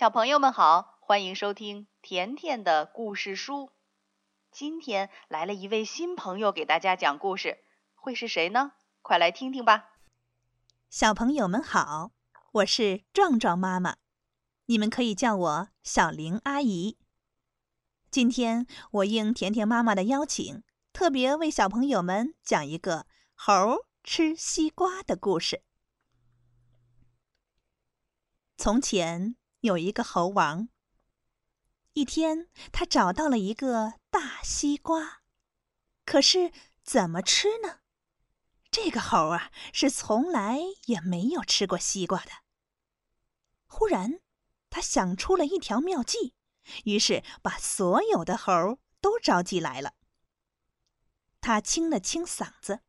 小朋友们好，欢迎收听甜甜的故事书。今天来了一位新朋友给大家讲故事，会是谁呢？快来听听吧。小朋友们好，我是壮壮妈妈，你们可以叫我小玲阿姨。今天我应甜甜妈妈的邀请，特别为小朋友们讲一个猴吃西瓜的故事。从前。有一个猴王。一天，他找到了一个大西瓜，可是怎么吃呢？这个猴啊，是从来也没有吃过西瓜的。忽然，他想出了一条妙计，于是把所有的猴都召集来了。他清了清嗓子：“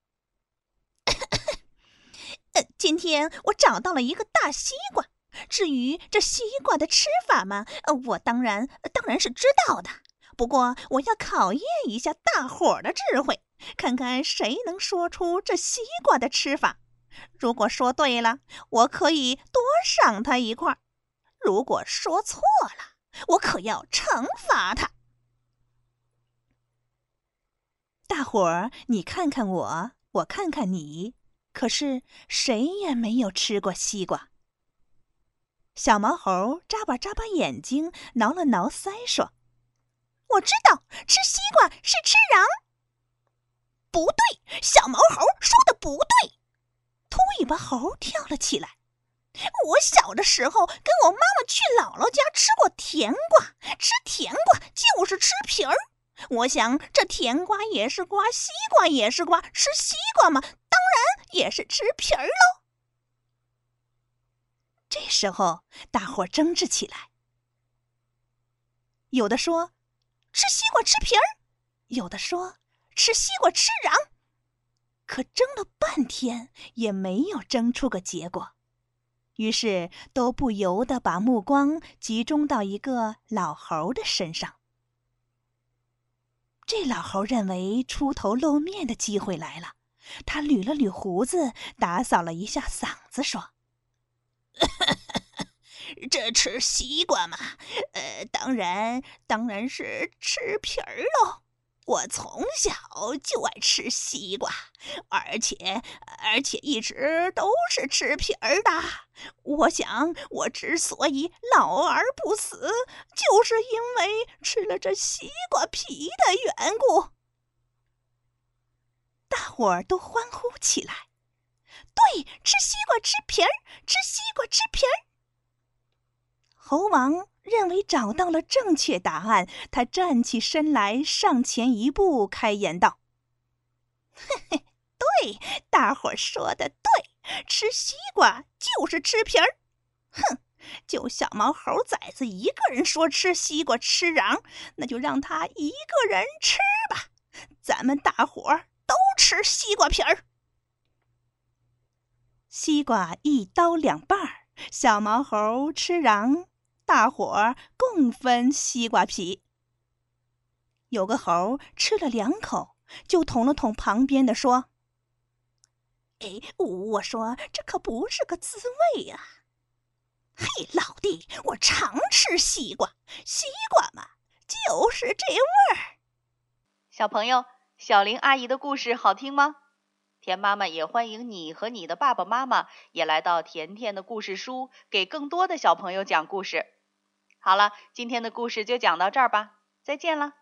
今天我找到了一个大西瓜。”至于这西瓜的吃法嘛，我当然当然是知道的。不过我要考验一下大伙儿的智慧，看看谁能说出这西瓜的吃法。如果说对了，我可以多赏他一块；如果说错了，我可要惩罚他。大伙儿，你看看我，我看看你，可是谁也没有吃过西瓜。小毛猴眨巴眨巴眼睛，挠了挠腮，说：“我知道，吃西瓜是吃瓤。”不对，小毛猴说的不对。秃尾巴猴跳了起来：“我小的时候跟我妈妈去姥姥家吃过甜瓜，吃甜瓜就是吃皮儿。我想这甜瓜也是瓜，西瓜也是瓜，吃西瓜嘛，当然也是吃皮儿喽。”这时候，大伙争执起来。有的说吃西瓜吃皮儿，有的说吃西瓜吃瓤，可争了半天也没有争出个结果。于是都不由得把目光集中到一个老猴的身上。这老猴认为出头露面的机会来了，他捋了捋胡子，打扫了一下嗓子，说。这吃西瓜嘛，呃，当然当然是吃皮儿喽。我从小就爱吃西瓜，而且而且一直都是吃皮儿的。我想，我之所以老而不死，就是因为吃了这西瓜皮的缘故。大伙儿都欢呼起来。对，吃西瓜吃皮儿，吃西瓜吃皮儿。猴王认为找到了正确答案，他站起身来，上前一步，开言道：“嘿嘿，对，大伙儿说的对，吃西瓜就是吃皮儿。哼，就小毛猴崽子一个人说吃西瓜吃瓤，那就让他一个人吃吧。咱们大伙儿都吃西瓜皮儿。”西瓜一刀两半儿，小毛猴吃瓤，大伙儿共分西瓜皮。有个猴吃了两口，就捅了捅旁边的，说：“哎，我说这可不是个滋味呀！嘿，老弟，我常吃西瓜，西瓜嘛，就是这味儿。”小朋友，小玲阿姨的故事好听吗？田妈妈也欢迎你和你的爸爸妈妈也来到甜甜的故事书，给更多的小朋友讲故事。好了，今天的故事就讲到这儿吧，再见了。